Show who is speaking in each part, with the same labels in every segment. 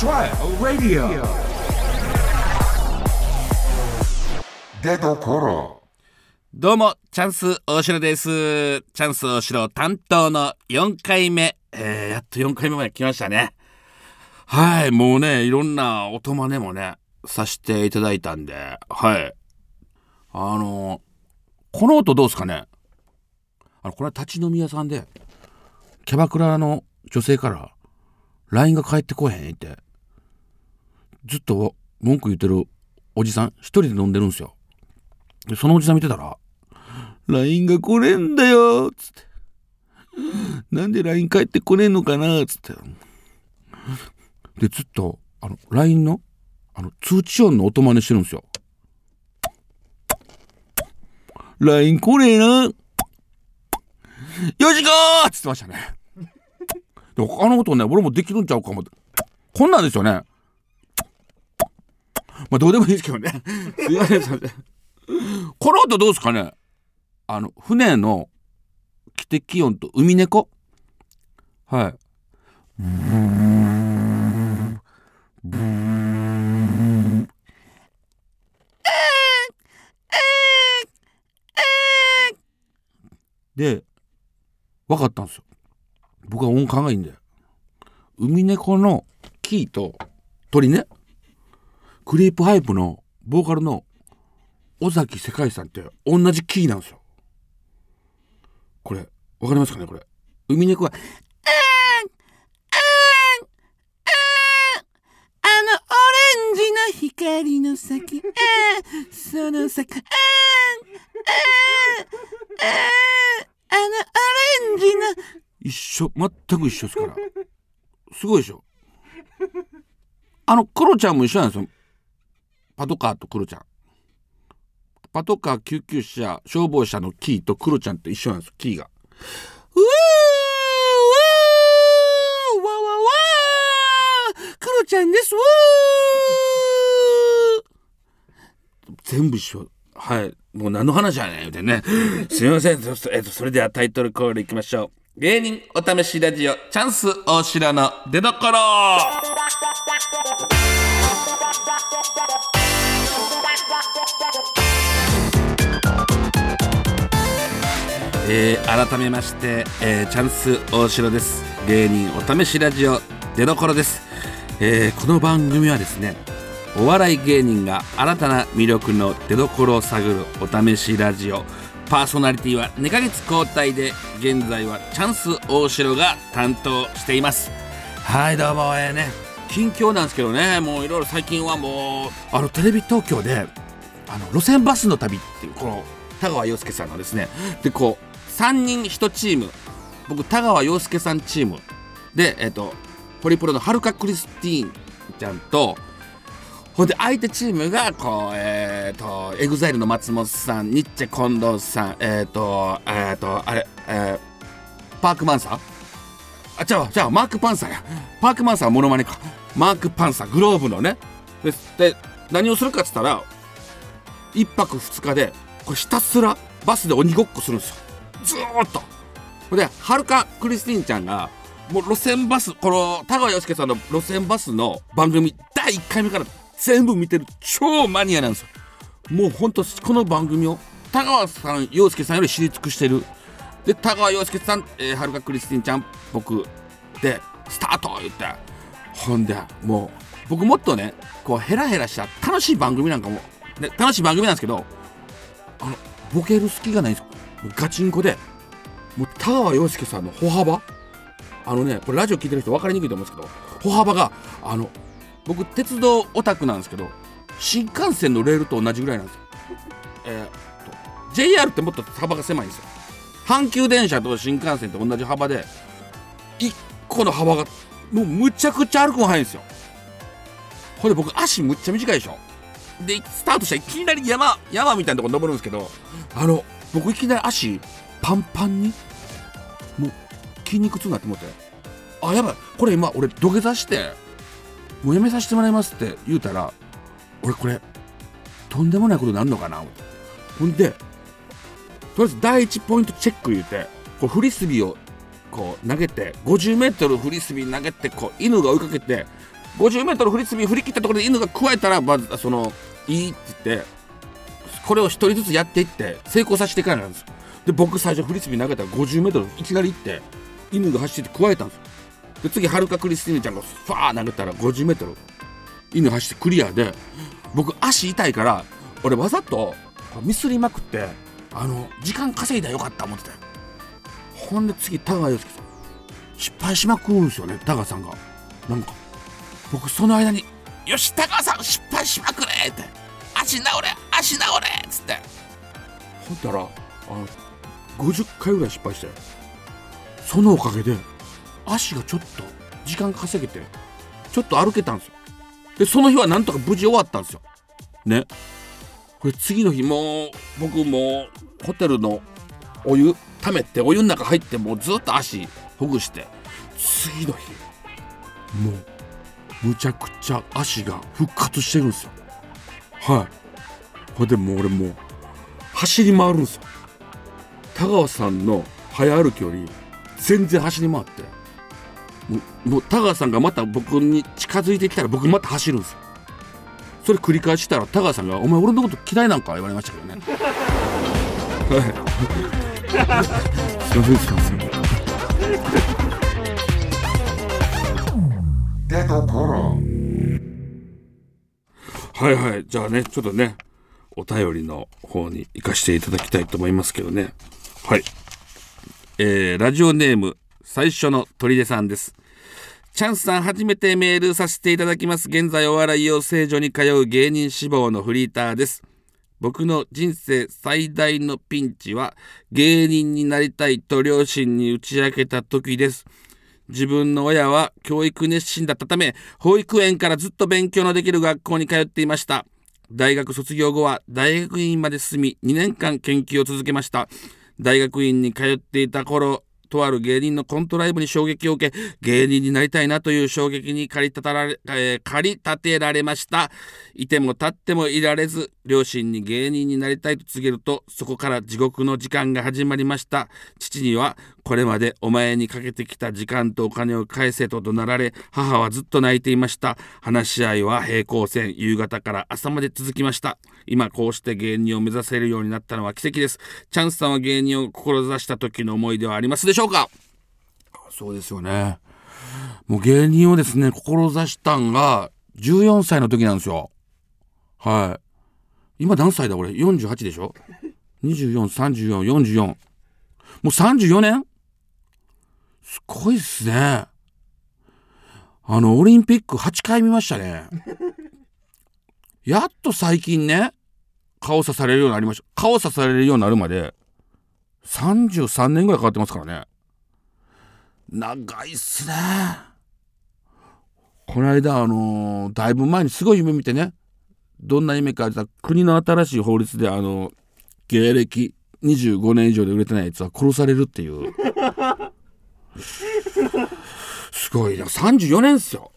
Speaker 1: Trial Radio 出どころ
Speaker 2: どうも、チャンス大城です。チャンス大城担当の4回目。えー、やっと4回目まで来ましたね。はい、もうね、いろんな音真似もね、させていただいたんで、はい。あのこの音どうですかね？あの、これは立ち飲み屋さんで、キャバクラの女性から LINE が返ってこへんって、ずっと文句言ってるおじさん、一人で飲んでるんですよ。でそのおじさん見てたら、LINE が来れんだよつって。なんで LINE 返ってこねえのかなつって。で、ずっと、あの、LINE の、あの、通知音の音真似してるんですよ。LINE 来ねえな。4時かーっつってましたね。であの音ね、俺もできるんちゃうかも。こんなんですよね。まあ、どうでもいいですけどね。すいません、すいません。この音どうですかねあの、船の汽笛音と海猫はい。で、分かったんですよ。僕は音感がいいんで。海猫のキーと鳥ね。クリープハイプのボーカルの尾崎世界遺産って同じキーなんですよ。これ、わかりますかねこれ。海猫は、あのオレンジの光の先、その先、ああのオレンジの一緒、全く一緒ですから。すごいでしょ。あの、クロちゃんも一緒なんですよ。パトカーとクロちゃん。パトカー救急車消防車のキーとクロちゃんと一緒なんですキーが。うーわーわわわークロちゃんですわー全部一緒。はい。もう何の話やねん言うてね。すみません。そえっと、それではタイトルコールいきましょう。芸人お試しラジオチャンス大城の出所えー改めまして、えーチャンス大城です。芸人お試しラジオ出どころです、えーこの番組はですねお笑い芸人が新たな魅力の出どころを探るお試しラジオ。パーソナリティは2ヶ月交代で現在はチャンス大城が担当しています。はいどうもえーね近況なんですけどねもういろいろ最近はもうあのテレビ東京であの路線バスの旅っていうこの田川陽介さんのですねでこう3人1チーム僕太川陽介さんチームでえっ、とホリプロのはるかクリスティーンちゃんとほんで相手チームがこうえっ、と EXILE の松本さんニッチェ近藤さんえっ、とえっ、とあれ、えパークマンサー？あ、じゃあ、じゃあ、マークパンサーや。パークマンサーはモノマネか。マークパンサー、 globe のね。で、で何をするかっつったら、一泊二日で、これひたすらバスで鬼ごっこするんですよ。ずーっと。ほんで、はるかクリスティンちゃんが、もう路線バス、この田川陽介さんの路線バスの番組、第1回目から全部見てる超マニアなんですよ。もうほんと、この番組を、田川さん、陽介さんより知り尽くしてる。で、田川陽介さん、えーはるかクリスティンちゃん、僕、で、スタート言って、ほんで、もう、僕もっとね、こう、ヘラヘラした楽しい番組なんかも、ね、楽しい番組なんですけど、あの、ボケる隙がないんですよ。ガチンコで、もう田川陽介さんの歩幅？あのね、これラジオ聞いてる人分かりにくいと思うんですけど、歩幅が、あの、僕、鉄道オタクなんですけど、新幹線のレールと同じぐらいなんですよ。えーっと、JR ってもっと幅が狭いんですよ。阪急電車と新幹線と同じ幅で、1個の幅が、もうむちゃくちゃ歩くの早いんですよ。ほんで僕、足むっちゃ短いでしょ。で、スタートしたらいきなり山、山みたいなところ登るんですけど、あの、僕いきなり足、パンパンに、もう、筋肉痛になって思って、あ、やばい、これ今、俺土下座して、もうやめさせてもらいますって言うたら、俺これ、とんでもないことになるのかなほんで、とりあえず第一ポイントチェック言うて、こうフリスビーをこう投げて、50メートルフリスビー投げて、こう犬が追いかけて、50m フリスビー振り切ったところで犬が加えたらまずそのいいって言ってこれを1人ずつやっていって成功させていかなんです。よで僕最初フリスビー投げたら 50m いきなり行って犬が走って加えたんですよ。で次はるかクリスティーヌちゃんがファー投げたら 50m 犬走ってクリアで僕足痛いから俺わざとミスりまくってあの時間稼いだよかった思ってたよ。ほんで次田川陽介さん失敗しまくるんですよね田川さんが。なんか僕その間に「よし田川さん失敗しまくれ!」って「足治れ足治れ!」っつって。ほんだらあの50回ぐらい失敗して。そのおかげで足がちょっと時間稼げてちょっと歩けたんですよ。でその日はなんとか無事終わったんですよ。ね。これ次の日もう僕もホテルのお湯溜めてお湯の中入ってもうずっと足ほぐして次の日もうむちゃくちゃ足が復活してるんですよ。はい。ほれでもう俺もう走り回るんですよ。田川さんの早歩きより全然走り回って。もうもう田川さんがまた僕に近づいてきたら僕また走るんですよ。それ繰り返したら田川さんが「お前俺のこと嫌いなんか?」言われましたけどね。はい。すいませんすいません
Speaker 1: 出どころ。
Speaker 2: はいはい。じゃあねちょっとねお便りの方に行かせていただきたいと思いますけどね。はい。えー、ラジオネーム最初の砦さんです。チャンスさん初めてメールさせていただきます。現在お笑い養成所に通う芸人志望のフリーターです。僕の人生最大のピンチは芸人になりたいと両親に打ち明けた時です。自分の親は教育熱心だったため保育園からずっと勉強のできる学校に通っていました。大学卒業後は大学院まで進み2年間研究を続けました。大学院に通っていた頃とある芸人のコントライブに衝撃を受け芸人になりたいなという衝撃に駆り立たられ、えー駆り立てられました。いても立ってもいられず両親に芸人になりたいと告げるとそこから地獄の時間が始まりました。父にはこれまでお前にかけてきた時間とお金を返せと怒鳴られ母はずっと泣いていました。話し合いは平行線。夕方から朝まで続きました。今こうして芸人を目指せるようになったのは奇跡です。チャンスさんは芸人を志した時の思い出はありますでしょうか？そうですよね。もう芸人をですね志したんが14歳の時なんですよ。はい。今何歳だ俺48でしょ？243444もう34年？すごいっすね。あのオリンピック8回見ましたね。やっと最近ね顔刺されるようになりました。顔刺されるようになるまで33年ぐらいかかってますからね。長いっすね。この間あのーだいぶ前にすごい夢見てねどんな夢かって言ったら国の新しい法律であの芸歴25年以上で売れてないやつは殺されるっていう。すごいな。34年っすよ。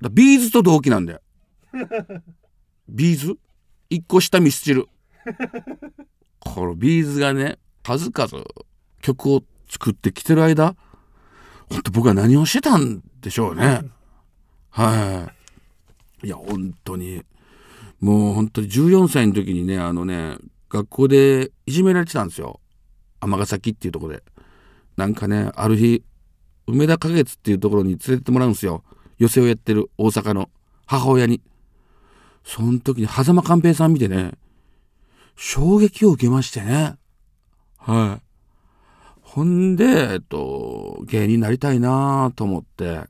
Speaker 2: だ B'z と同期なんで。 B'z？一個下ミスチル。この B'z がね数々曲を作ってきてる間本当僕は何をしてたんでしょうね。はい。いや本当に。もう本当に14歳の時にねあのね学校でいじめられてたんですよ。尼崎っていうとこで。なんかねある日梅田花月っていうところに連れてってもらうんですよ。寄席をやってる大阪の母親に。その時に狭間寛平さん見てね衝撃を受けましてね。はい。ほんで、えっと、芸人になりたいなと思って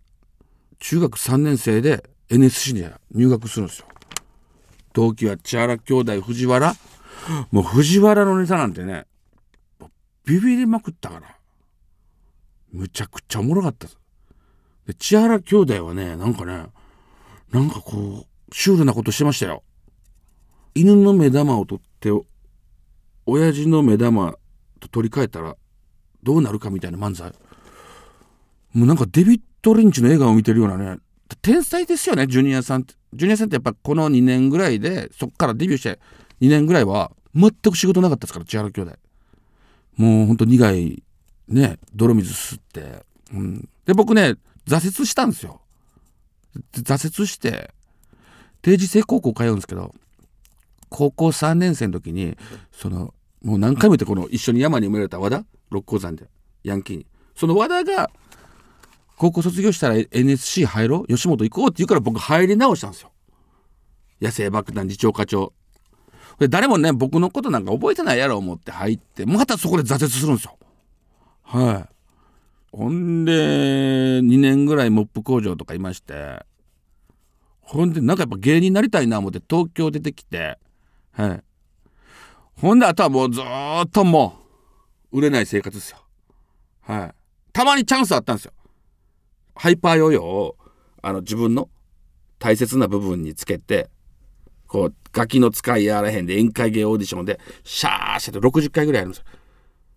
Speaker 2: 中学3年生で NSC に入学するんですよ。同期は千原兄弟藤原。もう藤原のネタなんてねビビりまくったから。むちゃくちゃおもろかった。で千原兄弟はねなんかねなんかこうシュールなことしてましたよ。犬の目玉を取って親父の目玉と取り替えたらどうなるかみたいな漫才。もうなんかデビッド・リンチの映画を見てるようなね。天才ですよねジュニアさんって。ジュニアさんってやっぱこの2年ぐらいでそっからデビューして2年ぐらいは全く仕事なかったですから千原兄弟。もうほんと苦いね泥水吸って、うん、で僕ね挫折したんですよ。挫折して定時制高校通うんですけど高校3年生の時にそのもう何回も言ってこの一緒に山に埋められた和田六甲山でヤンキーに。その和田が高校卒業したら NSC 入ろう吉本行こうって言うから僕入り直したんですよ。野生爆弾次長課長。で誰もね僕のことなんか覚えてないやろ思って入ってまたそこで挫折するんですよ。はい。ほんで2年ぐらいモップ工場とかいましてほんでなんかやっぱ芸人になりたいな思って東京出てきてはい。ほんであとはもうずっともう売れない生活ですよ。はい。たまにチャンスあったんですよ。ハイパーヨーヨーをあの自分の大切な部分につけてこうガキの使いやらへんで宴会芸オーディションでシャーシャーと60回ぐらいやるんですよ。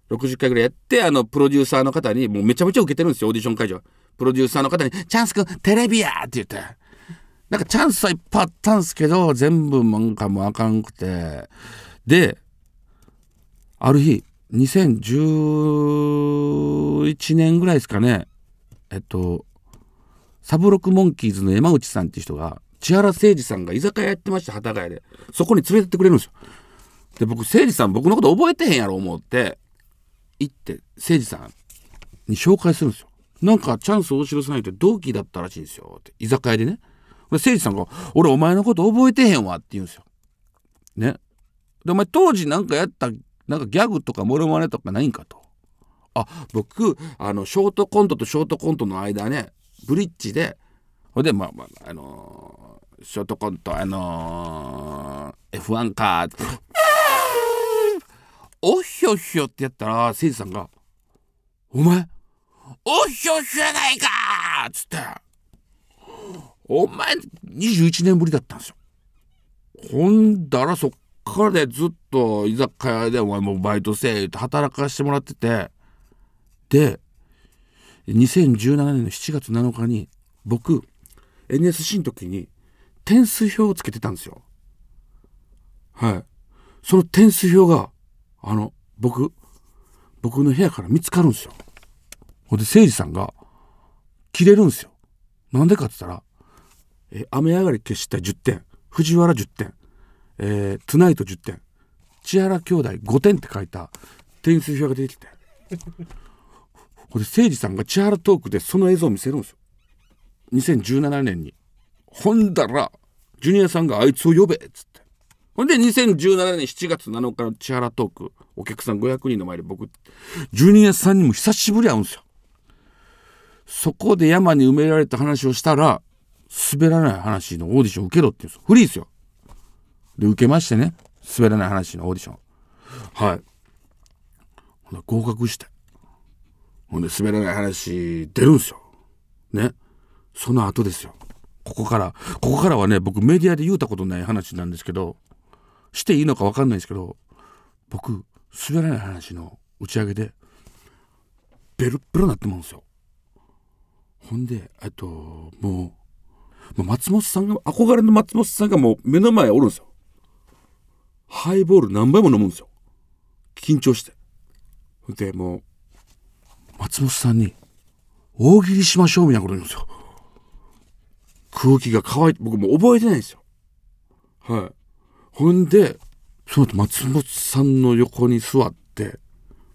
Speaker 2: 60回ぐらいやってあのプロデューサーの方にもうめちゃめちゃ受けてるんですよオーディション会場。プロデューサーの方に「チャンスくんテレビや!」って言って。なんかチャンスはいっぱいあったんですけど全部なんかもうあかんくて。である日2011年ぐらいですかね。えっとサブロックモンキーズの山内さんっていう人が千原誠二さんが居酒屋やってました幡ヶ谷で。そこに連れてってくれるんですよ。で僕誠二さん僕のこと覚えてへんやろ思って行って誠二さんに紹介するんですよ。なんかチャンス大城さんって同期だったらしいんですよって。居酒屋でね。誠二さんが「俺お前のこと覚えてへんわ」って言うんですよ。ね。でお前当時なんかやったなんかギャグとかモノマネとかないんかと。あ僕あのショートコントとショートコントの間ねブリッジでほんでまあまああのーショートコントあのー F1 かって。おひょひょってやったら誠司さんが「お前おひょひょやないか!」っつって「お前21年ぶりだったんですよ」ほんだらそっからでずっと居酒屋でお前もバイトせえって働かしてもらってて。で2017年の7月7日に僕 NSC の時に点数表をつけてたんですよ。はい。その点数表があの僕僕の部屋から見つかるんですよ。ほんで誠司さんが切れるんですよ。なんでかって言ったら「え雨上がり決した10点藤原10点えー、トゥナイト10点千原兄弟5点って書いた点数表が出てきて。これ誠司さんが千原トークでその映像を見せるんですよ。2017年に。ほんだらジュニアさんがあいつを呼べっつって。ほんで2017年7月7日の千原トーク。お客さん500人の前で僕ジュニアさんにも久しぶり会うんですよ。そこで山に埋められた話をしたら滑らない話のオーディション受けろって言うんですよ。フリーですよ。で受けましてね。滑らない話のオーディション。はい。ほんで合格して。ほんで滑らない話出るんすよ。ね。その後ですよ。ここからここからはね僕メディアで言うたことない話なんですけどしていいのか分かんないですけど僕滑らない話の打ち上げでベルッベロになってもうんですよ。ほんでえっともう松本さんが憧れの松本さんがもう目の前おるんですよ。ハイボール何杯も飲むんですよ。緊張して。でもう松本さんに大喜利しましょうみたいなこと言うんですよ。空気が乾いて僕もう覚えてないんですよ。はい。ほんでその後松本さんの横に座って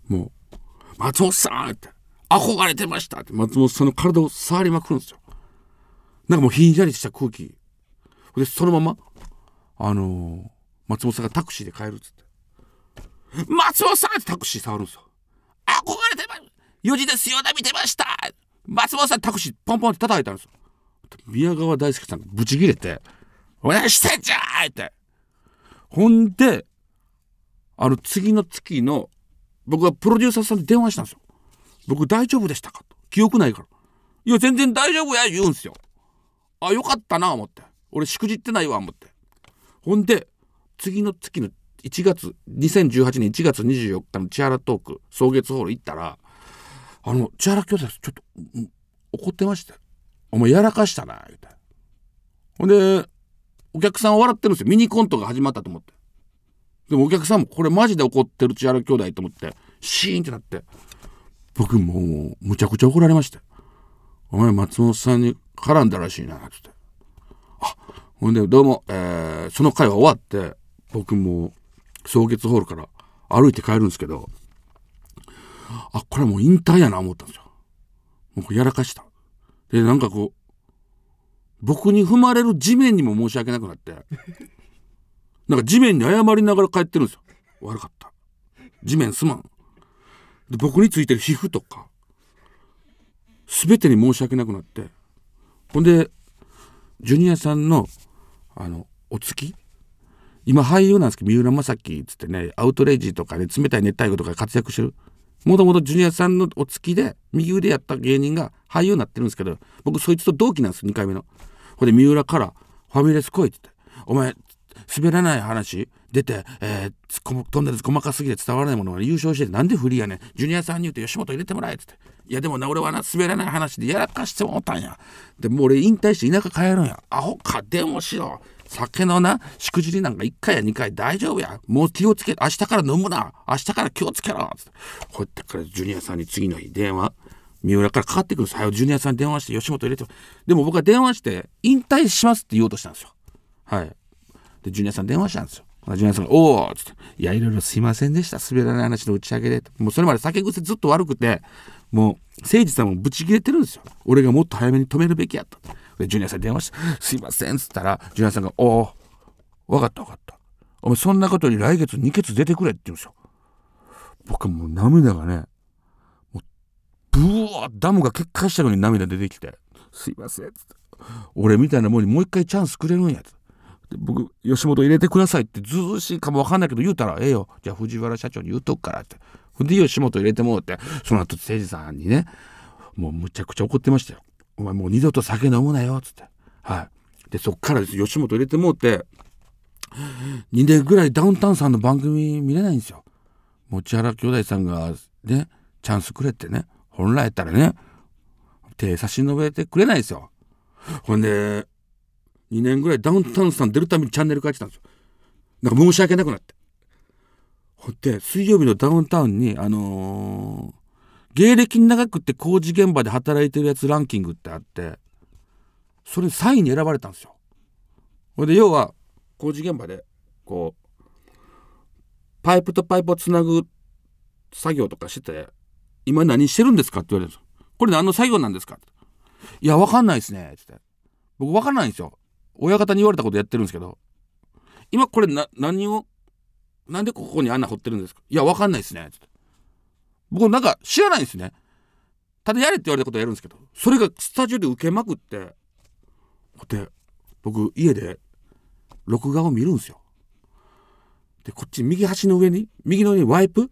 Speaker 2: もう「松本さん!」って「憧れてました!」って松本さんの体を触りまくるんですよなんかもうひんやりした空気でそのままあのー松本さんがタクシーで帰るっつって「松本さん!」ってタクシー触るんですよ憧れてま4時ですよね見てました松本さんタクシーポンポンって叩いたんですよ宮川大輔さんがブチギレて「お願いしてんじゃん!」ってほんであの次の月の僕はプロデューサーさんに電話したんですよ。僕大丈夫でしたかと。記憶ないから。いや全然大丈夫や言うんすよ。あよかったな思って。俺しくじってないわ思って。ほんで次の月の1月2018年1月24日の千原トーク草月ホール行ったらあの千原兄弟ちょっと怒ってまして「お前やらかしたな」言うて。ほんでお客さんは笑ってるんですよ。ミニコントが始まったと思って。でもお客さんもこれマジで怒ってる千原兄弟と思ってシーンってなって。僕もうむちゃくちゃ怒られまして「お前松本さんに絡んだらしいな」っつって。あほんでどうも、えーその会は終わって僕も草月ホールから歩いて帰るんですけどあこれもう引退やな思ったんですよ。もうやらかした。でなんかこう僕に踏まれる地面にも申し訳なくなって。なんか地面に謝りながら帰ってるんですよ。悪かった。地面すまん。で僕についてる皮膚とか全てに申し訳なくなって。ほんでジュニアさんのあのお付き今俳優なんですけど三浦正樹っつってねアウトレイジとかね冷たい熱帯魚とか活躍してる。もともとジュニアさんのお付きで右腕やった芸人が俳優になってるんですけど僕そいつと同期なんです2回目の。ほんで三浦から「ファミレス来い」って言って「お前滑らない話出て、えー、飛んだやつ細かすぎて伝わらないものが優勝しててなんでフリーやねん。ジュニアさんに言うて吉本入れてもらえっつって。いやでもな俺はな滑らない話でやらかしてもうたんや。でもう俺引退して田舎帰るんや。アホか電話しろ。酒のなしくじりなんか1回や2回大丈夫や。もう気をつけ明日から飲むな。明日から気をつけろ。つって。こうやってからジュニアさんに次の日電話。三浦からかかってくるんです早くジュニアさんに電話して吉本入れてでも僕は電話して引退しますって言おうとしたんですよ。はい。でジュニアさん電話したんですよ。ジュニアさんが「おお」っつって「いやいろいろすいませんでした。滑らない話の打ち上げで」もうそれまで酒癖ずっと悪くてもう誠司さんもブチ切れてるんですよ。俺がもっと早めに止めるべきやった。でジュニアさんに電話して「すいません」っつったらジュニアさんが「おお分かった分かった。お前そんなことより来月2ケツ出てくれ」って言うんですよ。僕はもう涙がねブワーダムが決壊したのに涙出てきて「すいません」っつって「俺みたいなもんにもう一回チャンスくれるんや」つって僕吉本入れてくださいってずうずしいかもわかんないけど言うたらええよ。じゃあ藤原社長に言うとくからって。ほんで吉本入れてもうってその後誠司さんにねもうむちゃくちゃ怒ってましたよ。お前もう二度と酒飲むなよっつって。はい。でそっからです。吉本入れてもうって2年ぐらいダウンタウンさんの番組見れないんですよ。もう千原兄弟さんがねチャンスくれってね。本来やったらね手差し伸べてくれないですよ。ほんで2年ぐらいダウンタウンさん出るためにチャンネル変えてたんですよ。なんか申し訳なくなって。ほんで水曜日のダウンタウンにあのー芸歴長くって工事現場で働いてるやつランキングってあってそれ3位に選ばれたんですよ。ほんで要は工事現場でこうパイプとパイプをつなぐ作業とかしてて「今何してるんですか?」って言われるんですよ。これ何の作業なんですか?」いやわかんないですね」って。僕わかんないんですよ。親方に言われたことやってるんですけど。今これな何をなんでここに穴掘ってるんですか。いやわかんないですね。つって。僕なんか知らないんですね。ただやれって言われたことやるんですけど。それがスタジオで受けまくって。で僕家で録画を見るんですよ。でこっち右端の上に右の上にワイプ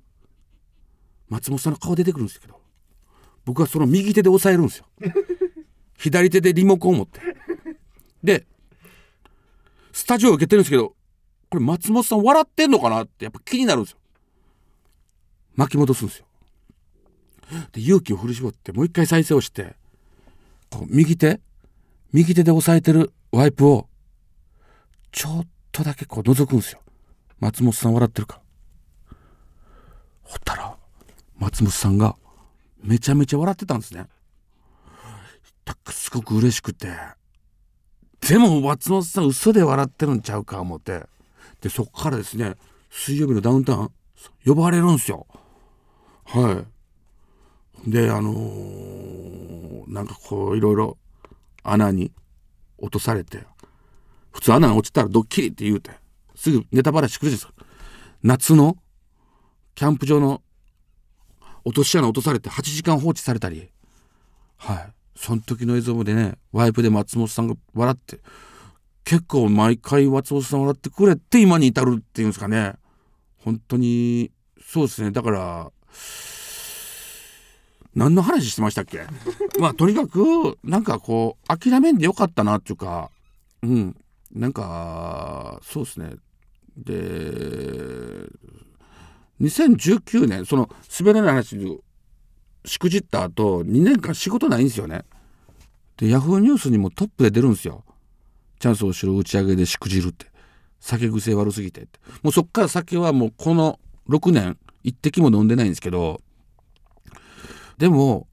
Speaker 2: 松本さんの顔出てくるんですけど僕はその右手で押さえるんですよ。左手でリモコンを持って。でスタジオ受けてるんですけどこれ松本さん笑ってんのかなってやっぱ気になるんですよ。巻き戻すんですよ。で勇気を振り絞ってもう一回再生をしてこう右手右手で押さえてるワイプをちょっとだけこう覗くんですよ。松本さん笑ってるか。ほったら松本さんがめちゃめちゃ笑ってたんですね。すごく嬉しくて。でも松本さん嘘で笑ってるんちゃうか思って。でそっからですね水曜日のダウンタウン呼ばれるんですよ。はい。であのーなんかこういろいろ穴に落とされて。普通穴に落ちたらドッキリって言うて。すぐネタバラシ来るじゃないですか。夏のキャンプ場の落とし穴落とされて8時間放置されたり。はい。その時の映像でねワイプで松本さんが笑って結構毎回松本さん笑ってくれて今に至るっていうんですかね。本当にそうですね。だから何の話してましたっけ？まあとにかくなんかこう諦めんでよかったなっていうかうん。なんかそうですね。で2019年その滑らない話でしくじった後2年間仕事ないんですよね。でヤフーニュースにもトップで出るんですよ。チャンスを知る打ち上げでしくじるって。酒癖悪すぎてって。もうそっから酒はもうこの6年一滴も飲んでないんですけどでも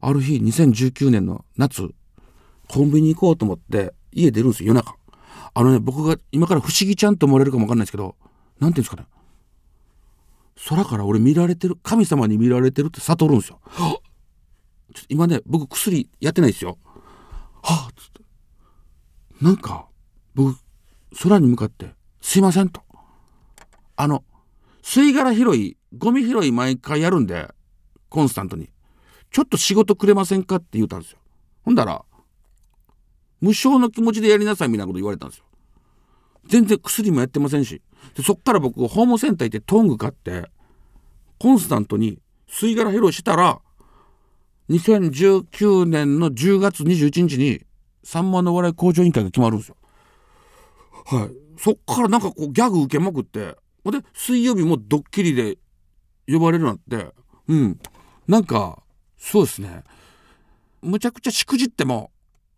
Speaker 2: ある日2019年の夏コンビニ行こうと思って家出るんですよ夜中。あのね僕が今から不思議ちゃんと思われるかもわかんないですけどなんていうんですかね。空から俺見られてる神様に見られてるって悟るんですよ。はっ今ね僕薬やってないですよ。はっつってなんか僕空に向かって「すいません」と。あの吸い殻拾いゴミ拾い毎回やるんでコンスタントにちょっと仕事くれませんかって言ったんですよ。ほんだら無償の気持ちでやりなさいみたいなこと言われたんですよ。全然薬もやってませんしでそっから僕ホームセンター行ってトング買ってコンスタントに吸い殻拾いしたら2019年の10月21日にさんまの笑い向上委員会が決まるんですよ。はい、そっからなんかこうギャグ受けまくってほんで水曜日もドッキリで呼ばれるなってうんなんかそうですねむちゃくちゃしくじっても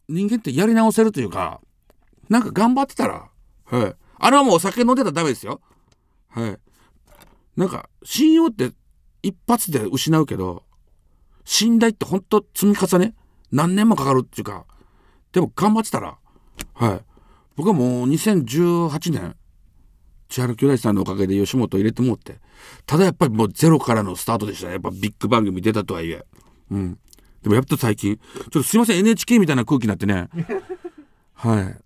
Speaker 2: 人間ってやり直せるというかなんか頑張ってたらはい。あれはもうお酒飲んでたらダメですよ。はい。なんか、信用って一発で失うけど、信頼ってほんと積み重ね何年もかかるっていうか、でも頑張ってたら、はい。僕はもう2018年、千原兄弟さんのおかげで吉本入れてもって、ただやっぱりもうゼロからのスタートでしたね。やっぱビッグ番組出たとはいえ。うん。でもやっと最近、ちょっとすいません、NHK みたいな空気になってね。はい。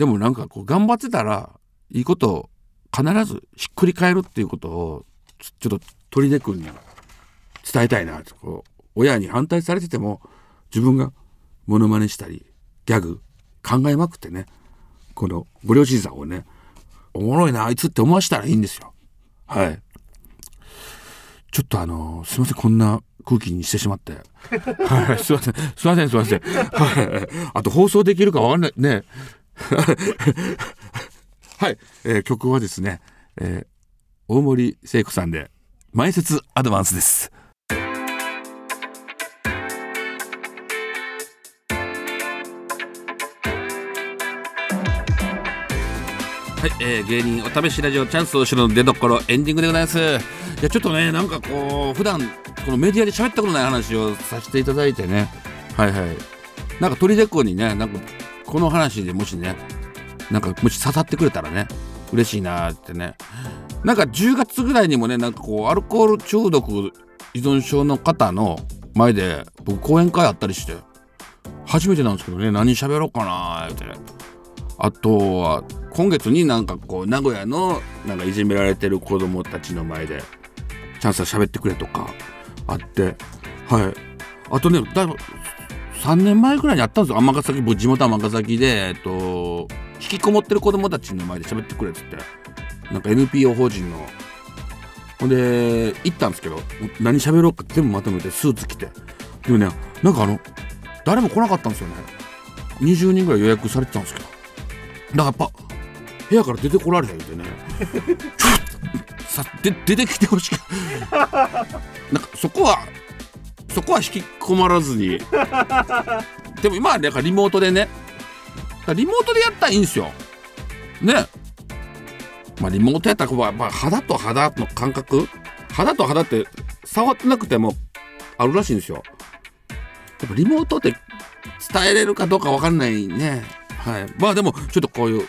Speaker 2: でもなんかこう頑張ってたらいいことを必ずひっくり返るっていうことをちょっと鳥出君に伝えたいなこう親に反対されてても自分がモノマネしたりギャグ考えまくってねこのご両親さんをねおもろいなあいつって思わしたらいいんですよ。はい。ちょっとあのすいませんこんな空気にしてしまって。はいすいませんすいませんすいません。はい。あと放送できるかわかんないね。はい、えー、曲はですね、えー、大森聖子さんで前説アドバンスです。はい、えー、芸人お試しラジオチャンスをしの出所エンディングでございます。いやちょっとねなんかこう普段このメディアで喋ったことない話をさせていただいてね。はいはい。なんか鳥でこにねなんかこの話でもしねなんかもし刺さってくれたらね嬉しいなってね。なんか10月ぐらいにもねなんかこうアルコール中毒依存症の方の前で僕講演会あったりして初めてなんですけどね何喋ろうかなってね。あとは今月になんかこう名古屋のなんかいじめられてる子供たちの前でチャンスは喋ってくれとかあってはい。あとねだ3年前ぐらいにあったんですよ。尼崎僕地元尼崎で、えっと、引きこもってる子供たちの前で喋ってくれっつって。なんか NPO 法人の。ほんで行ったんですけど何喋ろうか全部まとめてスーツ着て。でもねなんかあの誰も来なかったんですよね。20人ぐらい予約されてたんですけど。だからやっぱ部屋から出てこられへんってね。さで出てきてほしくなんかそこはそこは引き込まらずに。でも今はなんかリモートでね。リモートでやったらいいんですよ。ね。まあリモートやったら、まあ、肌と肌の感覚。肌と肌って触ってなくてもあるらしいんですよ。やっぱリモートって伝えれるかどうか分かんないね。はい。まあでもちょっとこういう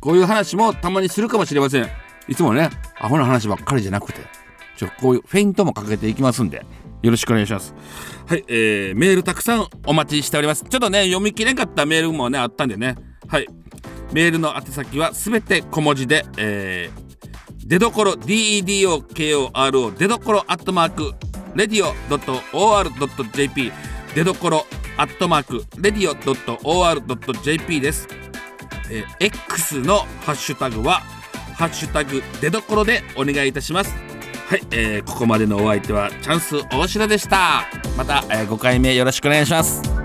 Speaker 2: こういう話もたまにするかもしれません。いつもねアホな話ばっかりじゃなくて。ちょこういうフェイントもかけていきますんでよろしくお願いします。はい、えー、メールたくさんお待ちしております。ちょっとね、読み切れんかったメールもね、あったんでね。はい。メールの宛先はすべて小文字で、えー、出どころ DEDOKORO 出どころアットマークレディオ .or.jp 出どころアットマークレディオ .or.jp です、えー、X のハッシュタグはハッシュタグ出どころでお願いいたしますはい、えー、ここまでのお相手はチャンス大城でした。また、えー、5回目よろしくお願いします。